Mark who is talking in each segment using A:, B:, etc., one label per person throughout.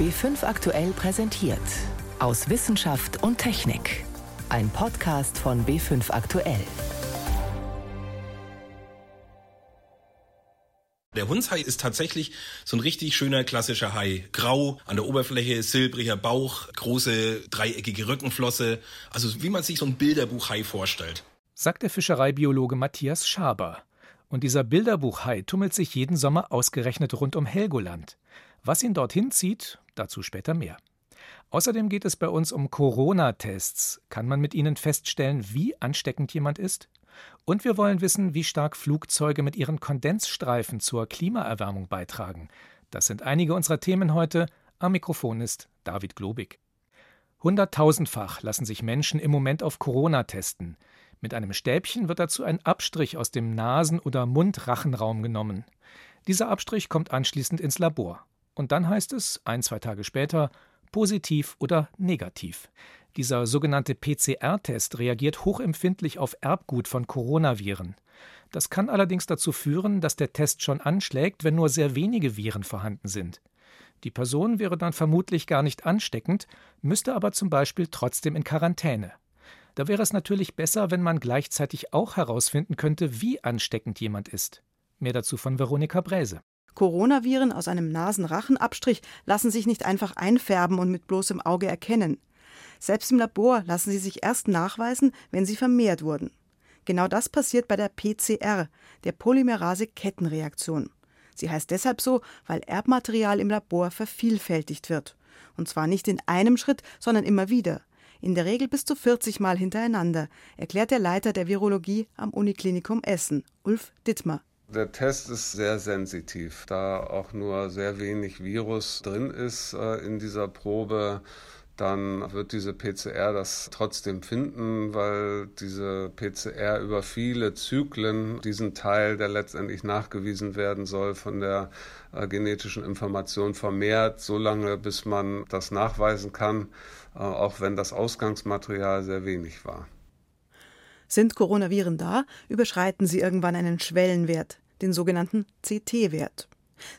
A: B5 aktuell präsentiert. Aus Wissenschaft und Technik. Ein Podcast von B5 aktuell.
B: Der Hundshai ist tatsächlich so ein richtig schöner klassischer Hai. Grau, an der Oberfläche silbriger Bauch, große dreieckige Rückenflosse. Also wie man sich so ein Bilderbuch-Hai vorstellt.
C: Sagt der Fischereibiologe Matthias Schaber. Und dieser Bilderbuch-Hai tummelt sich jeden Sommer ausgerechnet rund um Helgoland. Was ihn dorthin zieht, dazu später mehr. Außerdem geht es bei uns um Corona-Tests. Kann man mit ihnen feststellen, wie ansteckend jemand ist? Und wir wollen wissen, wie stark Flugzeuge mit ihren Kondensstreifen zur Klimaerwärmung beitragen. Das sind einige unserer Themen heute. Am Mikrofon ist David Globig. Hunderttausendfach lassen sich Menschen im Moment auf Corona testen. Mit einem Stäbchen wird dazu ein Abstrich aus dem Nasen- oder Mundrachenraum genommen. Dieser Abstrich kommt anschließend ins Labor. Und dann heißt es, ein, zwei Tage später, positiv oder negativ. Dieser sogenannte PCR-Test reagiert hochempfindlich auf Erbgut von Coronaviren. Das kann allerdings dazu führen, dass der Test schon anschlägt, wenn nur sehr wenige Viren vorhanden sind. Die Person wäre dann vermutlich gar nicht ansteckend, müsste aber zum Beispiel trotzdem in Quarantäne. Da wäre es natürlich besser, wenn man gleichzeitig auch herausfinden könnte, wie ansteckend jemand ist. Mehr dazu von Veronika Bräse.
D: Coronaviren aus einem Nasenrachenabstrich lassen sich nicht einfach einfärben und mit bloßem Auge erkennen. Selbst im Labor lassen sie sich erst nachweisen, wenn sie vermehrt wurden. Genau das passiert bei der PCR, der Polymerase-Kettenreaktion. Sie heißt deshalb so, weil Erbmaterial im Labor vervielfältigt wird. Und zwar nicht in einem Schritt, sondern immer wieder. In der Regel bis zu 40 Mal hintereinander, erklärt der Leiter der Virologie am Uniklinikum Essen, Ulf Dittmer.
E: Der Test ist sehr sensitiv, da auch nur sehr wenig Virus drin ist äh, in dieser Probe. Dann wird diese PCR das trotzdem finden, weil diese PCR über viele Zyklen diesen Teil, der letztendlich nachgewiesen werden soll, von der äh, genetischen Information vermehrt, so lange, bis man das nachweisen kann, äh, auch wenn das Ausgangsmaterial sehr wenig war.
D: Sind Coronaviren da, überschreiten sie irgendwann einen Schwellenwert, den sogenannten CT-Wert.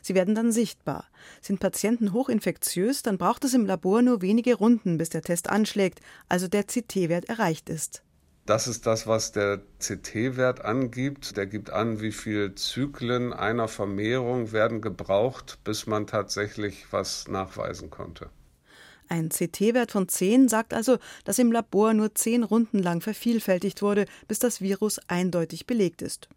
D: Sie werden dann sichtbar. Sind Patienten hochinfektiös, dann braucht es im Labor nur wenige Runden, bis der Test anschlägt, also der CT-Wert erreicht ist.
E: Das ist das, was der CT-Wert angibt. Der gibt an, wie viele Zyklen einer Vermehrung werden gebraucht, bis man tatsächlich was nachweisen konnte.
D: Ein CT-Wert von 10 sagt also, dass im Labor nur 10 Runden lang vervielfältigt wurde, bis das Virus eindeutig belegt ist.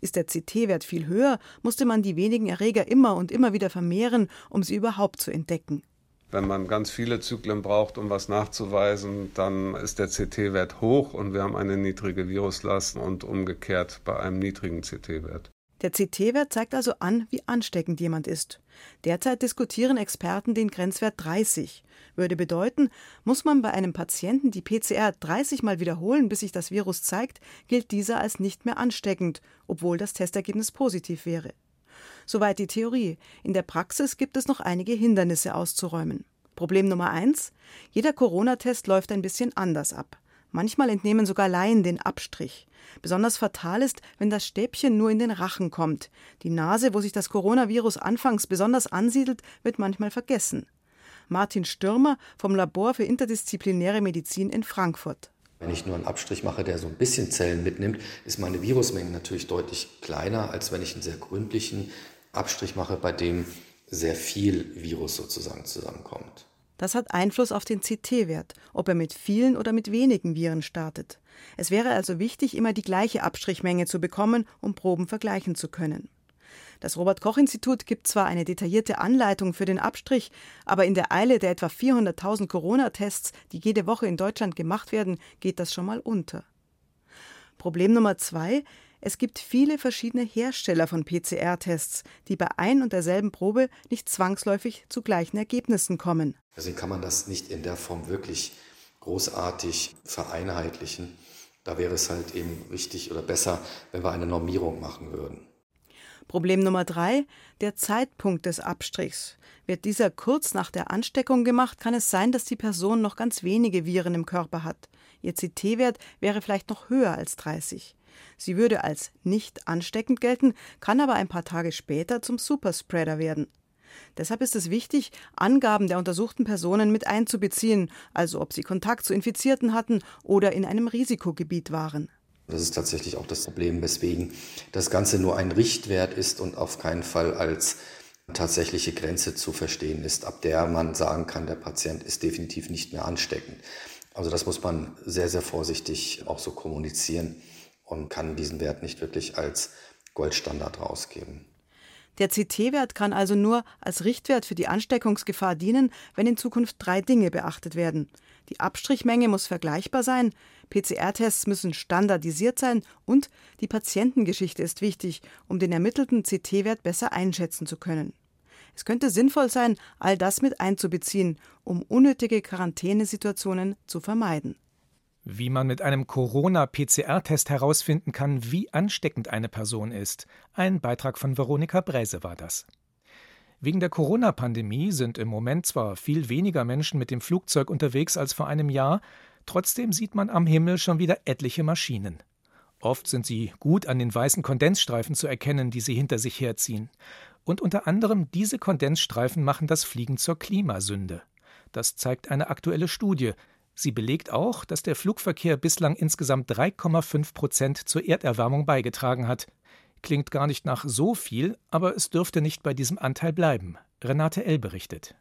D: Ist der CT-Wert viel höher, musste man die wenigen Erreger immer und immer wieder vermehren, um sie überhaupt zu entdecken.
E: Wenn man ganz viele Zyklen braucht, um was nachzuweisen, dann ist der CT-Wert hoch und wir haben eine niedrige Viruslast und umgekehrt bei einem niedrigen CT-Wert.
D: Der CT-Wert zeigt also an, wie ansteckend jemand ist. Derzeit diskutieren Experten den Grenzwert 30. Würde bedeuten, muss man bei einem Patienten die PCR 30 Mal wiederholen, bis sich das Virus zeigt, gilt dieser als nicht mehr ansteckend, obwohl das Testergebnis positiv wäre. Soweit die Theorie. In der Praxis gibt es noch einige Hindernisse auszuräumen. Problem Nummer eins: Jeder Corona-Test läuft ein bisschen anders ab. Manchmal entnehmen sogar Laien den Abstrich. Besonders fatal ist, wenn das Stäbchen nur in den Rachen kommt. Die Nase, wo sich das Coronavirus anfangs besonders ansiedelt, wird manchmal vergessen. Martin Stürmer vom Labor für interdisziplinäre Medizin in Frankfurt.
F: Wenn ich nur einen Abstrich mache, der so ein bisschen Zellen mitnimmt, ist meine Virusmenge natürlich deutlich kleiner, als wenn ich einen sehr gründlichen Abstrich mache, bei dem sehr viel Virus sozusagen zusammenkommt.
D: Das hat Einfluss auf den CT-Wert, ob er mit vielen oder mit wenigen Viren startet. Es wäre also wichtig, immer die gleiche Abstrichmenge zu bekommen, um Proben vergleichen zu können. Das Robert Koch Institut gibt zwar eine detaillierte Anleitung für den Abstrich, aber in der Eile der etwa 400.000 Corona-Tests, die jede Woche in Deutschland gemacht werden, geht das schon mal unter. Problem Nummer zwei: es gibt viele verschiedene Hersteller von PCR-Tests, die bei ein und derselben Probe nicht zwangsläufig zu gleichen Ergebnissen kommen.
F: Deswegen kann man das nicht in der Form wirklich großartig vereinheitlichen. Da wäre es halt eben wichtig oder besser, wenn wir eine Normierung machen würden.
D: Problem Nummer drei, der Zeitpunkt des Abstrichs. Wird dieser kurz nach der Ansteckung gemacht, kann es sein, dass die Person noch ganz wenige Viren im Körper hat. Ihr CT-Wert wäre vielleicht noch höher als 30. Sie würde als nicht ansteckend gelten, kann aber ein paar Tage später zum Superspreader werden. Deshalb ist es wichtig, Angaben der untersuchten Personen mit einzubeziehen, also ob sie Kontakt zu Infizierten hatten oder in einem Risikogebiet waren.
F: Das ist tatsächlich auch das Problem, weswegen das Ganze nur ein Richtwert ist und auf keinen Fall als tatsächliche Grenze zu verstehen ist, ab der man sagen kann, der Patient ist definitiv nicht mehr ansteckend. Also das muss man sehr, sehr vorsichtig auch so kommunizieren und kann diesen Wert nicht wirklich als Goldstandard rausgeben.
D: Der CT-Wert kann also nur als Richtwert für die Ansteckungsgefahr dienen, wenn in Zukunft drei Dinge beachtet werden. Die Abstrichmenge muss vergleichbar sein, PCR-Tests müssen standardisiert sein und die Patientengeschichte ist wichtig, um den ermittelten CT-Wert besser einschätzen zu können. Es könnte sinnvoll sein, all das mit einzubeziehen, um unnötige Quarantänesituationen zu vermeiden.
C: Wie man mit einem Corona-PCR-Test herausfinden kann, wie ansteckend eine Person ist. Ein Beitrag von Veronika Bräse war das. Wegen der Corona-Pandemie sind im Moment zwar viel weniger Menschen mit dem Flugzeug unterwegs als vor einem Jahr, trotzdem sieht man am Himmel schon wieder etliche Maschinen. Oft sind sie gut an den weißen Kondensstreifen zu erkennen, die sie hinter sich herziehen. Und unter anderem diese Kondensstreifen machen das Fliegen zur Klimasünde. Das zeigt eine aktuelle Studie, Sie belegt auch, dass der Flugverkehr bislang insgesamt 3,5 Prozent zur Erderwärmung beigetragen hat. Klingt gar nicht nach so viel, aber es dürfte nicht bei diesem Anteil bleiben. Renate L. berichtet.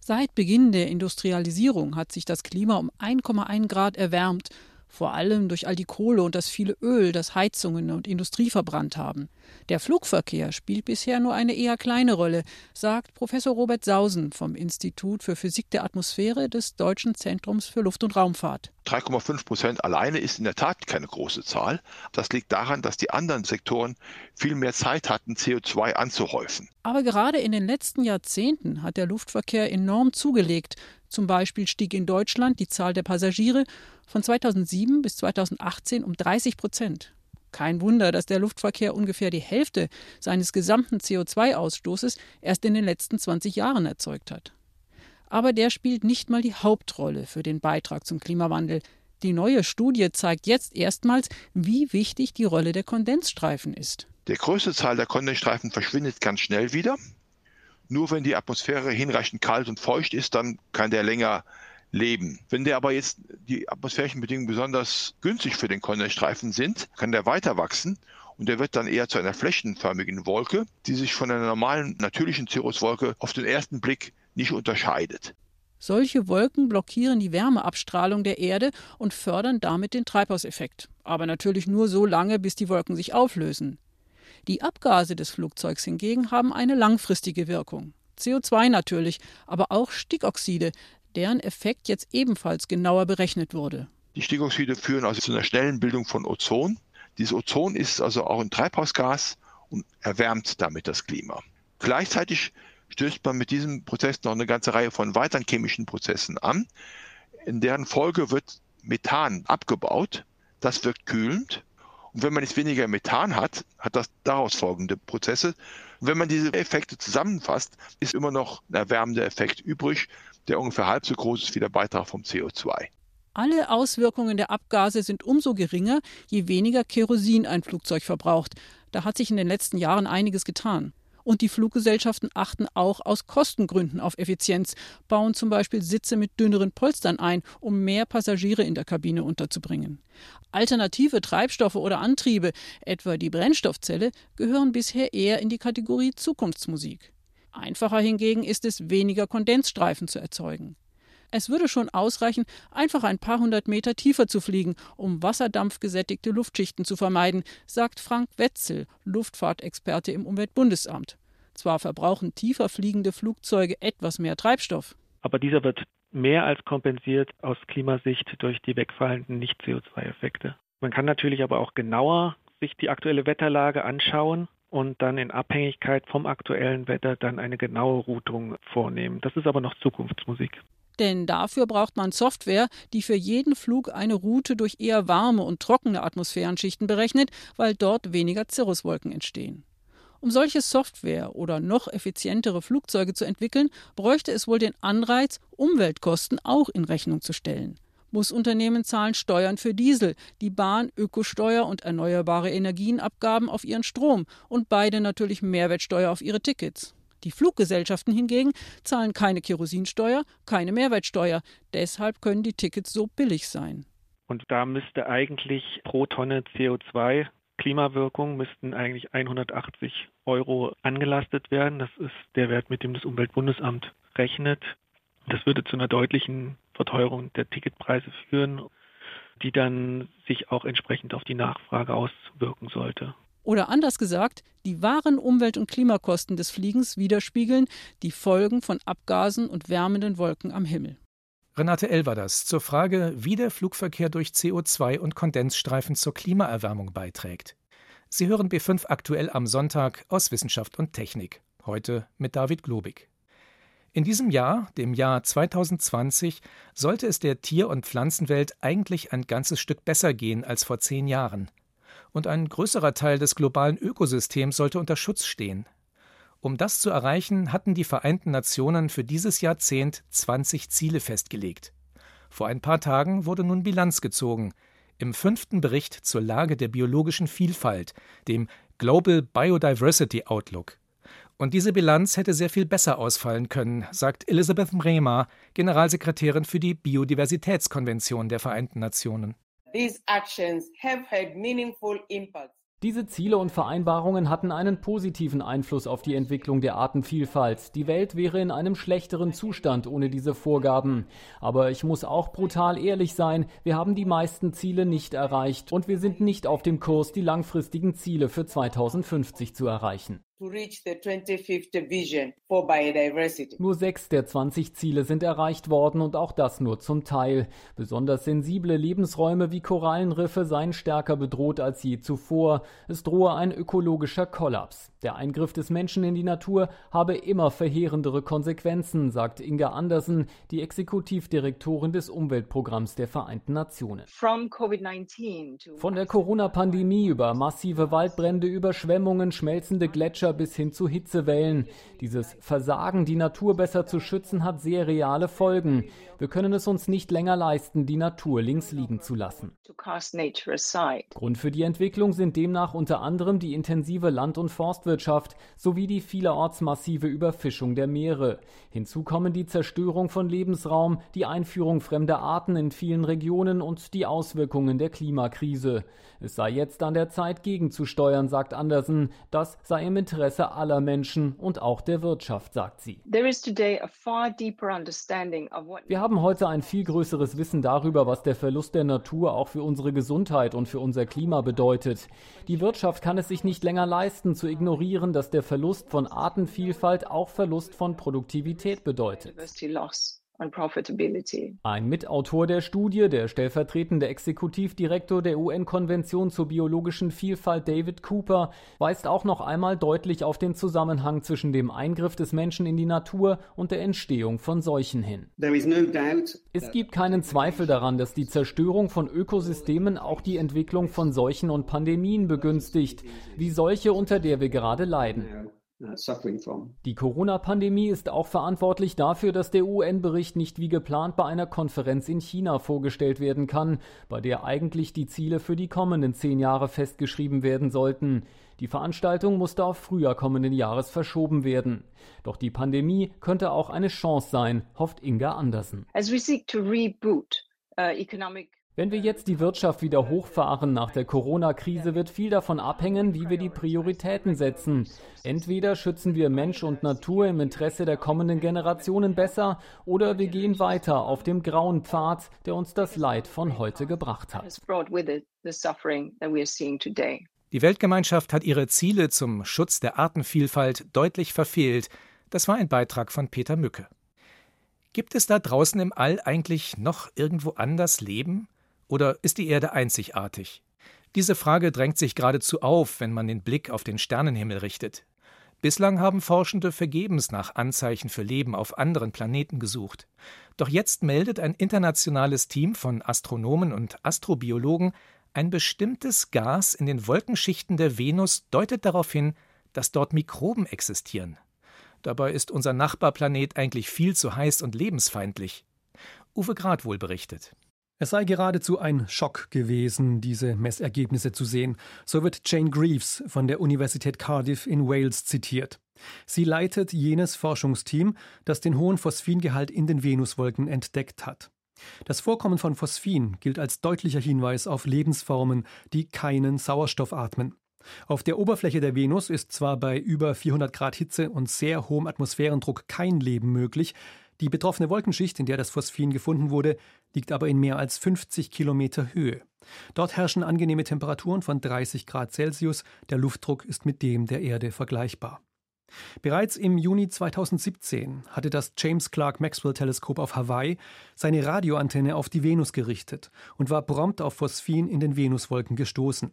G: Seit Beginn der Industrialisierung hat sich das Klima um 1,1 Grad erwärmt vor allem durch all die Kohle und das viele Öl, das Heizungen und Industrie verbrannt haben. Der Flugverkehr spielt bisher nur eine eher kleine Rolle, sagt Professor Robert Sausen vom Institut für Physik der Atmosphäre des Deutschen Zentrums für Luft- und Raumfahrt.
H: 3,5 Prozent alleine ist in der Tat keine große Zahl. Das liegt daran, dass die anderen Sektoren viel mehr Zeit hatten, CO2 anzuhäufen.
G: Aber gerade in den letzten Jahrzehnten hat der Luftverkehr enorm zugelegt. Zum Beispiel stieg in Deutschland die Zahl der Passagiere von 2007 bis 2018 um 30 Prozent. Kein Wunder, dass der Luftverkehr ungefähr die Hälfte seines gesamten CO2-Ausstoßes erst in den letzten 20 Jahren erzeugt hat. Aber der spielt nicht mal die Hauptrolle für den Beitrag zum Klimawandel. Die neue Studie zeigt jetzt erstmals, wie wichtig die Rolle der Kondensstreifen ist.
H: Der größte Teil der Kondensstreifen verschwindet ganz schnell wieder. Nur wenn die Atmosphäre hinreichend kalt und feucht ist, dann kann der länger leben. Wenn der aber jetzt die atmosphärischen Bedingungen besonders günstig für den Kondensstreifen sind, kann der weiter wachsen und der wird dann eher zu einer flächenförmigen Wolke, die sich von einer normalen natürlichen Cirruswolke auf den ersten Blick nicht unterscheidet.
G: Solche Wolken blockieren die Wärmeabstrahlung der Erde und fördern damit den Treibhauseffekt. Aber natürlich nur so lange, bis die Wolken sich auflösen. Die Abgase des Flugzeugs hingegen haben eine langfristige Wirkung. CO2 natürlich, aber auch Stickoxide, deren Effekt jetzt ebenfalls genauer berechnet wurde.
H: Die Stickoxide führen also zu einer schnellen Bildung von Ozon. Dieses Ozon ist also auch ein Treibhausgas und erwärmt damit das Klima. Gleichzeitig stößt man mit diesem Prozess noch eine ganze Reihe von weiteren chemischen Prozessen an. In deren Folge wird Methan abgebaut. Das wirkt kühlend und wenn man jetzt weniger Methan hat, hat das daraus folgende Prozesse. Und wenn man diese Effekte zusammenfasst, ist immer noch ein erwärmender Effekt übrig, der ungefähr halb so groß ist wie der Beitrag vom CO2.
G: Alle Auswirkungen der Abgase sind umso geringer, je weniger Kerosin ein Flugzeug verbraucht. Da hat sich in den letzten Jahren einiges getan. Und die Fluggesellschaften achten auch aus Kostengründen auf Effizienz, bauen zum Beispiel Sitze mit dünneren Polstern ein, um mehr Passagiere in der Kabine unterzubringen. Alternative Treibstoffe oder Antriebe, etwa die Brennstoffzelle, gehören bisher eher in die Kategorie Zukunftsmusik. Einfacher hingegen ist es, weniger Kondensstreifen zu erzeugen. Es würde schon ausreichen, einfach ein paar hundert Meter tiefer zu fliegen, um wasserdampfgesättigte Luftschichten zu vermeiden, sagt Frank Wetzel, Luftfahrtexperte im Umweltbundesamt. Zwar verbrauchen tiefer fliegende Flugzeuge etwas mehr Treibstoff.
I: Aber dieser wird mehr als kompensiert aus Klimasicht durch die wegfallenden Nicht-CO2-Effekte. Man kann natürlich aber auch genauer sich die aktuelle Wetterlage anschauen und dann in Abhängigkeit vom aktuellen Wetter dann eine genaue Routung vornehmen. Das ist aber noch Zukunftsmusik.
G: Denn dafür braucht man Software, die für jeden Flug eine Route durch eher warme und trockene Atmosphärenschichten berechnet, weil dort weniger Cirruswolken entstehen. Um solche Software oder noch effizientere Flugzeuge zu entwickeln, bräuchte es wohl den Anreiz, Umweltkosten auch in Rechnung zu stellen. Busunternehmen zahlen Steuern für Diesel, die Bahn Ökosteuer und erneuerbare Energienabgaben auf ihren Strom und beide natürlich Mehrwertsteuer auf ihre Tickets. Die Fluggesellschaften hingegen zahlen keine Kerosinsteuer, keine Mehrwertsteuer. Deshalb können die Tickets so billig sein.
I: Und da müsste eigentlich pro Tonne CO2 Klimawirkung müssten eigentlich 180 Euro angelastet werden. Das ist der Wert, mit dem das Umweltbundesamt rechnet. Das würde zu einer deutlichen Verteuerung der Ticketpreise führen, die dann sich auch entsprechend auf die Nachfrage auswirken sollte.
G: Oder anders gesagt, die wahren Umwelt- und Klimakosten des Fliegens widerspiegeln die Folgen von Abgasen und wärmenden Wolken am Himmel.
C: Renate L. zur Frage, wie der Flugverkehr durch CO2 und Kondensstreifen zur Klimaerwärmung beiträgt. Sie hören B5 aktuell am Sonntag aus Wissenschaft und Technik. Heute mit David Globig. In diesem Jahr, dem Jahr 2020, sollte es der Tier- und Pflanzenwelt eigentlich ein ganzes Stück besser gehen als vor zehn Jahren. Und ein größerer Teil des globalen Ökosystems sollte unter Schutz stehen. Um das zu erreichen, hatten die Vereinten Nationen für dieses Jahrzehnt 20 Ziele festgelegt. Vor ein paar Tagen wurde nun Bilanz gezogen. Im fünften Bericht zur Lage der biologischen Vielfalt, dem Global Biodiversity Outlook. Und diese Bilanz hätte sehr viel besser ausfallen können, sagt Elisabeth Mrema, Generalsekretärin für die Biodiversitätskonvention der Vereinten Nationen.
J: Diese Ziele und Vereinbarungen hatten einen positiven Einfluss auf die Entwicklung der Artenvielfalt. Die Welt wäre in einem schlechteren Zustand ohne diese Vorgaben. Aber ich muss auch brutal ehrlich sein, wir haben die meisten Ziele nicht erreicht und wir sind nicht auf dem Kurs, die langfristigen Ziele für 2050 zu erreichen. Nur sechs der 20 Ziele sind erreicht worden und auch das nur zum Teil. Besonders sensible Lebensräume wie Korallenriffe seien stärker bedroht als je zuvor. Es drohe ein ökologischer Kollaps. Der Eingriff des Menschen in die Natur habe immer verheerendere Konsequenzen, sagt Inga Andersen, die Exekutivdirektorin des Umweltprogramms der Vereinten Nationen. Von der Corona-Pandemie über massive Waldbrände, Überschwemmungen, schmelzende Gletscher bis hin zu Hitzewellen. Dieses Versagen, die Natur besser zu schützen, hat sehr reale Folgen. Wir können es uns nicht länger leisten, die Natur links liegen zu lassen. Grund für die Entwicklung sind demnach unter anderem die intensive Land- und Forstwirtschaft sowie die vielerorts massive Überfischung der Meere. Hinzu kommen die Zerstörung von Lebensraum, die Einführung fremder Arten in vielen Regionen und die Auswirkungen der Klimakrise. Es sei jetzt an der Zeit, gegenzusteuern, sagt Andersen. Das sei im Interesse aller Menschen und auch der Wirtschaft, sagt sie. Wir haben heute ein viel größeres Wissen darüber, was der Verlust der Natur auch für unsere Gesundheit und für unser Klima bedeutet. Die Wirtschaft kann es sich nicht länger leisten, zu ignorieren, dass der Verlust von Artenvielfalt auch Verlust von Produktivität bedeutet. Ein Mitautor der Studie, der stellvertretende Exekutivdirektor der UN-Konvention zur biologischen Vielfalt David Cooper, weist auch noch einmal deutlich auf den Zusammenhang zwischen dem Eingriff des Menschen in die Natur und der Entstehung von Seuchen hin. Es gibt keinen Zweifel daran, dass die Zerstörung von Ökosystemen auch die Entwicklung von Seuchen und Pandemien begünstigt, wie solche, unter der wir gerade leiden. Uh, die Corona-Pandemie ist auch verantwortlich dafür, dass der UN-Bericht nicht wie geplant bei einer Konferenz in China vorgestellt werden kann, bei der eigentlich die Ziele für die kommenden zehn Jahre festgeschrieben werden sollten. Die Veranstaltung musste auf Frühjahr kommenden Jahres verschoben werden. Doch die Pandemie könnte auch eine Chance sein, hofft Inga Andersen. As we seek to reboot, uh, economic wenn wir jetzt die Wirtschaft wieder hochfahren nach der Corona-Krise, wird viel davon abhängen, wie wir die Prioritäten setzen. Entweder schützen wir Mensch und Natur im Interesse der kommenden Generationen besser, oder wir gehen weiter auf dem grauen Pfad, der uns das Leid von heute gebracht hat.
C: Die Weltgemeinschaft hat ihre Ziele zum Schutz der Artenvielfalt deutlich verfehlt. Das war ein Beitrag von Peter Mücke. Gibt es da draußen im All eigentlich noch irgendwo anders Leben? Oder ist die Erde einzigartig? Diese Frage drängt sich geradezu auf, wenn man den Blick auf den Sternenhimmel richtet. Bislang haben Forschende vergebens nach Anzeichen für Leben auf anderen Planeten gesucht. Doch jetzt meldet ein internationales Team von Astronomen und Astrobiologen, ein bestimmtes Gas in den Wolkenschichten der Venus deutet darauf hin, dass dort Mikroben existieren. Dabei ist unser Nachbarplanet eigentlich viel zu heiß und lebensfeindlich. Uwe Grad wohl berichtet.
K: Es sei geradezu ein Schock gewesen, diese Messergebnisse zu sehen. So wird Jane Greaves von der Universität Cardiff in Wales zitiert. Sie leitet jenes Forschungsteam, das den hohen Phosphingehalt in den Venuswolken entdeckt hat. Das Vorkommen von Phosphin gilt als deutlicher Hinweis auf Lebensformen, die keinen Sauerstoff atmen. Auf der Oberfläche der Venus ist zwar bei über 400 Grad Hitze und sehr hohem Atmosphärendruck kein Leben möglich, die betroffene Wolkenschicht, in der das Phosphin gefunden wurde, liegt aber in mehr als 50 Kilometer Höhe. Dort herrschen angenehme Temperaturen von 30 Grad Celsius, der Luftdruck ist mit dem der Erde vergleichbar. Bereits im Juni 2017 hatte das James Clark Maxwell Teleskop auf Hawaii seine Radioantenne auf die Venus gerichtet und war prompt auf Phosphin in den Venuswolken gestoßen.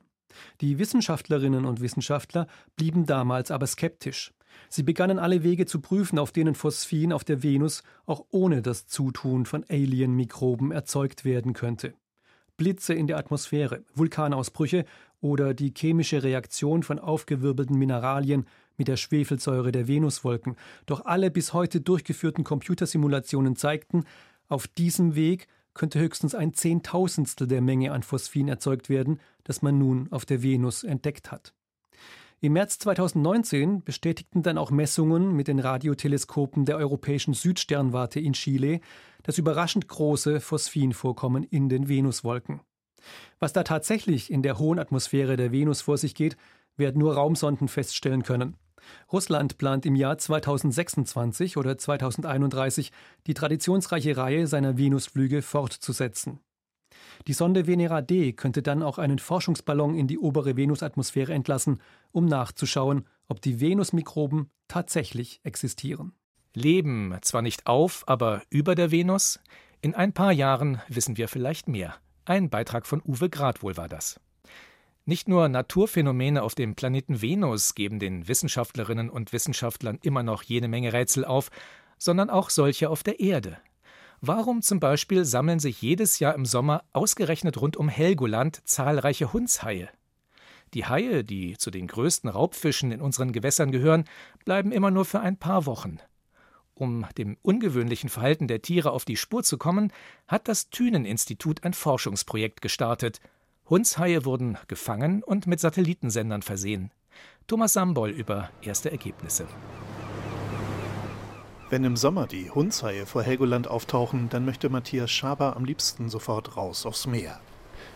K: Die Wissenschaftlerinnen und Wissenschaftler blieben damals aber skeptisch. Sie begannen alle Wege zu prüfen, auf denen Phosphin auf der Venus auch ohne das Zutun von Alien-Mikroben erzeugt werden könnte. Blitze in der Atmosphäre, Vulkanausbrüche oder die chemische Reaktion von aufgewirbelten Mineralien mit der Schwefelsäure der Venuswolken. Doch alle bis heute durchgeführten Computersimulationen zeigten, auf diesem Weg könnte höchstens ein Zehntausendstel der Menge an Phosphin erzeugt werden, das man nun auf der Venus entdeckt hat. Im März 2019 bestätigten dann auch Messungen mit den Radioteleskopen der Europäischen Südsternwarte in Chile das überraschend große Phosphinvorkommen in den Venuswolken. Was da tatsächlich in der hohen Atmosphäre der Venus vor sich geht, werden nur Raumsonden feststellen können. Russland plant im Jahr 2026 oder 2031 die traditionsreiche Reihe seiner Venusflüge fortzusetzen. Die Sonde Venera D könnte dann auch einen Forschungsballon in die obere Venusatmosphäre entlassen, um nachzuschauen, ob die Venusmikroben tatsächlich existieren.
C: Leben zwar nicht auf, aber über der Venus? In ein paar Jahren wissen wir vielleicht mehr. Ein Beitrag von Uwe Gradwohl war das. Nicht nur Naturphänomene auf dem Planeten Venus geben den Wissenschaftlerinnen und Wissenschaftlern immer noch jede Menge Rätsel auf, sondern auch solche auf der Erde. Warum zum Beispiel sammeln sich jedes Jahr im Sommer ausgerechnet rund um Helgoland zahlreiche Hundshaie? Die Haie, die zu den größten Raubfischen in unseren Gewässern gehören, bleiben immer nur für ein paar Wochen. Um dem ungewöhnlichen Verhalten der Tiere auf die Spur zu kommen, hat das Thünen-Institut ein Forschungsprojekt gestartet. Hundshaie wurden gefangen und mit Satellitensendern versehen. Thomas Sambol über erste Ergebnisse.
L: Wenn im Sommer die Hundshaie vor Helgoland auftauchen, dann möchte Matthias Schaber am liebsten sofort raus aufs Meer.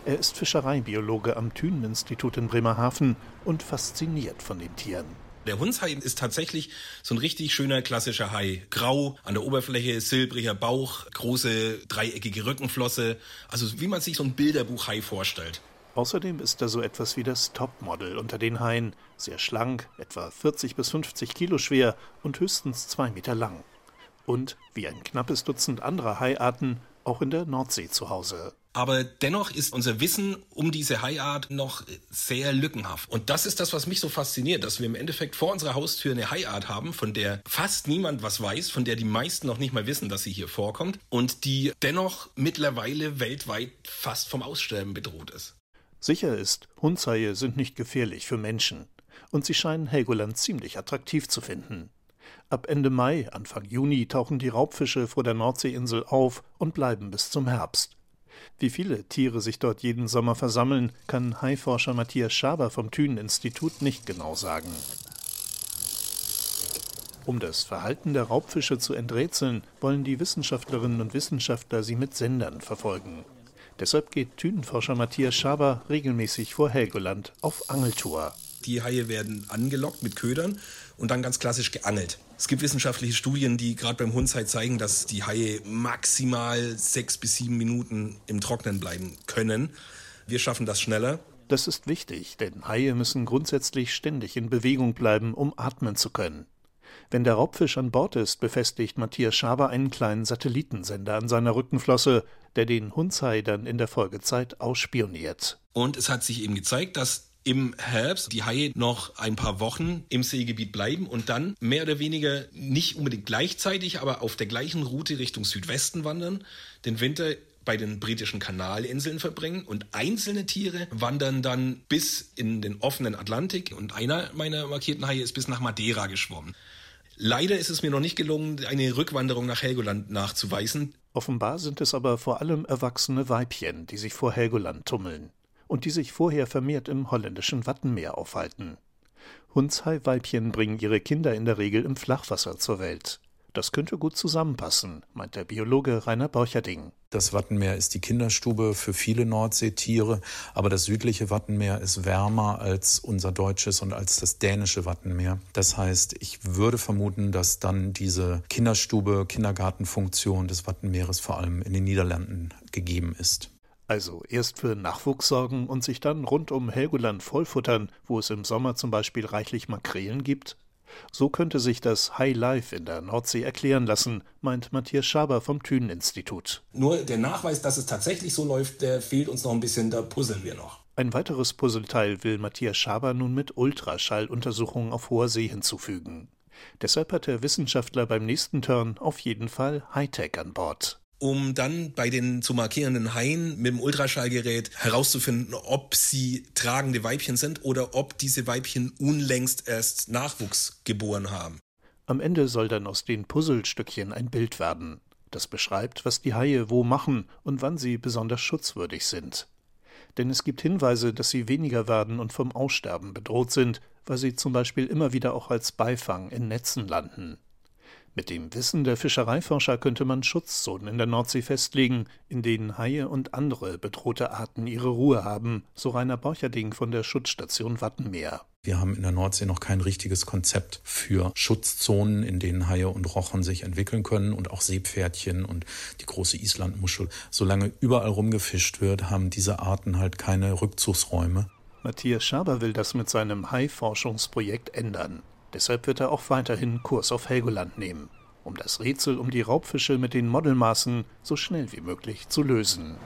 L: Er ist Fischereibiologe am Thünen-Institut in Bremerhaven und fasziniert von den Tieren.
B: Der Hundshai ist tatsächlich so ein richtig schöner klassischer Hai. Grau an der Oberfläche, silbriger Bauch, große dreieckige Rückenflosse. Also wie man sich so ein Bilderbuch-Hai vorstellt.
L: Außerdem ist er so etwas wie das Topmodel unter den Haien. Sehr schlank, etwa 40 bis 50 Kilo schwer und höchstens zwei Meter lang. Und, wie ein knappes Dutzend anderer Haiarten, auch in der Nordsee zu Hause.
B: Aber dennoch ist unser Wissen um diese Haiart noch sehr lückenhaft. Und das ist das, was mich so fasziniert, dass wir im Endeffekt vor unserer Haustür eine Haiart haben, von der fast niemand was weiß, von der die meisten noch nicht mal wissen, dass sie hier vorkommt und die dennoch mittlerweile weltweit fast vom Aussterben bedroht ist.
L: Sicher ist, Hundshaie sind nicht gefährlich für Menschen. Und sie scheinen Helgoland ziemlich attraktiv zu finden. Ab Ende Mai, Anfang Juni tauchen die Raubfische vor der Nordseeinsel auf und bleiben bis zum Herbst. Wie viele Tiere sich dort jeden Sommer versammeln, kann Haiforscher Matthias Schaber vom Thünen-Institut nicht genau sagen. Um das Verhalten der Raubfische zu enträtseln, wollen die Wissenschaftlerinnen und Wissenschaftler sie mit Sendern verfolgen. Deshalb geht Thünenforscher Matthias Schaber regelmäßig vor Helgoland auf Angeltour.
B: Die Haie werden angelockt mit Ködern und dann ganz klassisch geangelt. Es gibt wissenschaftliche Studien, die gerade beim Hundshai zeigen, dass die Haie maximal sechs bis sieben Minuten im Trocknen bleiben können. Wir schaffen das schneller.
L: Das ist wichtig, denn Haie müssen grundsätzlich ständig in Bewegung bleiben, um atmen zu können. Wenn der Raubfisch an Bord ist, befestigt Matthias Schaber einen kleinen Satellitensender an seiner Rückenflosse, der den Hundshai dann in der Folgezeit ausspioniert.
B: Und es hat sich eben gezeigt, dass im Herbst die Haie noch ein paar Wochen im Seegebiet bleiben und dann mehr oder weniger nicht unbedingt gleichzeitig, aber auf der gleichen Route Richtung Südwesten wandern, den Winter bei den britischen Kanalinseln verbringen und einzelne Tiere wandern dann bis in den offenen Atlantik und einer meiner markierten Haie ist bis nach Madeira geschwommen. Leider ist es mir noch nicht gelungen, eine Rückwanderung nach Helgoland nachzuweisen.
L: Offenbar sind es aber vor allem erwachsene Weibchen, die sich vor Helgoland tummeln und die sich vorher vermehrt im holländischen Wattenmeer aufhalten. Hundshai-Weibchen bringen ihre Kinder in der Regel im Flachwasser zur Welt. Das könnte gut zusammenpassen, meint der Biologe Rainer Borcherding.
M: Das Wattenmeer ist die Kinderstube für viele Nordseetiere, aber das südliche Wattenmeer ist wärmer als unser deutsches und als das dänische Wattenmeer. Das heißt, ich würde vermuten, dass dann diese Kinderstube, Kindergartenfunktion des Wattenmeeres vor allem in den Niederlanden gegeben ist.
L: Also erst für Nachwuchs sorgen und sich dann rund um Helgoland vollfuttern, wo es im Sommer zum Beispiel reichlich Makrelen gibt? So könnte sich das High Life in der Nordsee erklären lassen, meint Matthias Schaber vom Thünen-Institut.
B: Nur der Nachweis, dass es tatsächlich so läuft, der fehlt uns noch ein bisschen, da puzzeln wir noch.
L: Ein weiteres Puzzleteil will Matthias Schaber nun mit Ultraschalluntersuchungen auf hoher See hinzufügen. Deshalb hat der Wissenschaftler beim nächsten Turn auf jeden Fall Hightech an Bord
B: um dann bei den zu markierenden Haien mit dem Ultraschallgerät herauszufinden, ob sie tragende Weibchen sind oder ob diese Weibchen unlängst erst Nachwuchs geboren haben.
L: Am Ende soll dann aus den Puzzlestückchen ein Bild werden, das beschreibt, was die Haie wo machen und wann sie besonders schutzwürdig sind. Denn es gibt Hinweise, dass sie weniger werden und vom Aussterben bedroht sind, weil sie zum Beispiel immer wieder auch als Beifang in Netzen landen. Mit dem Wissen der Fischereiforscher könnte man Schutzzonen in der Nordsee festlegen, in denen Haie und andere bedrohte Arten ihre Ruhe haben, so Rainer Borcherding von der Schutzstation Wattenmeer.
M: Wir haben in der Nordsee noch kein richtiges Konzept für Schutzzonen, in denen Haie und Rochen sich entwickeln können und auch Seepferdchen und die große Islandmuschel. Solange überall rumgefischt wird, haben diese Arten halt keine Rückzugsräume.
L: Matthias Schaber will das mit seinem Hai-Forschungsprojekt ändern. Deshalb wird er auch weiterhin Kurs auf Helgoland nehmen, um das Rätsel um die Raubfische mit den Modelmaßen so schnell wie möglich zu lösen.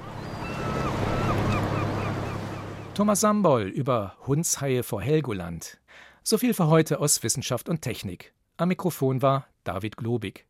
C: Thomas Sambol über Hundshaie vor Helgoland. So viel für heute aus Wissenschaft und Technik. Am Mikrofon war David Globig.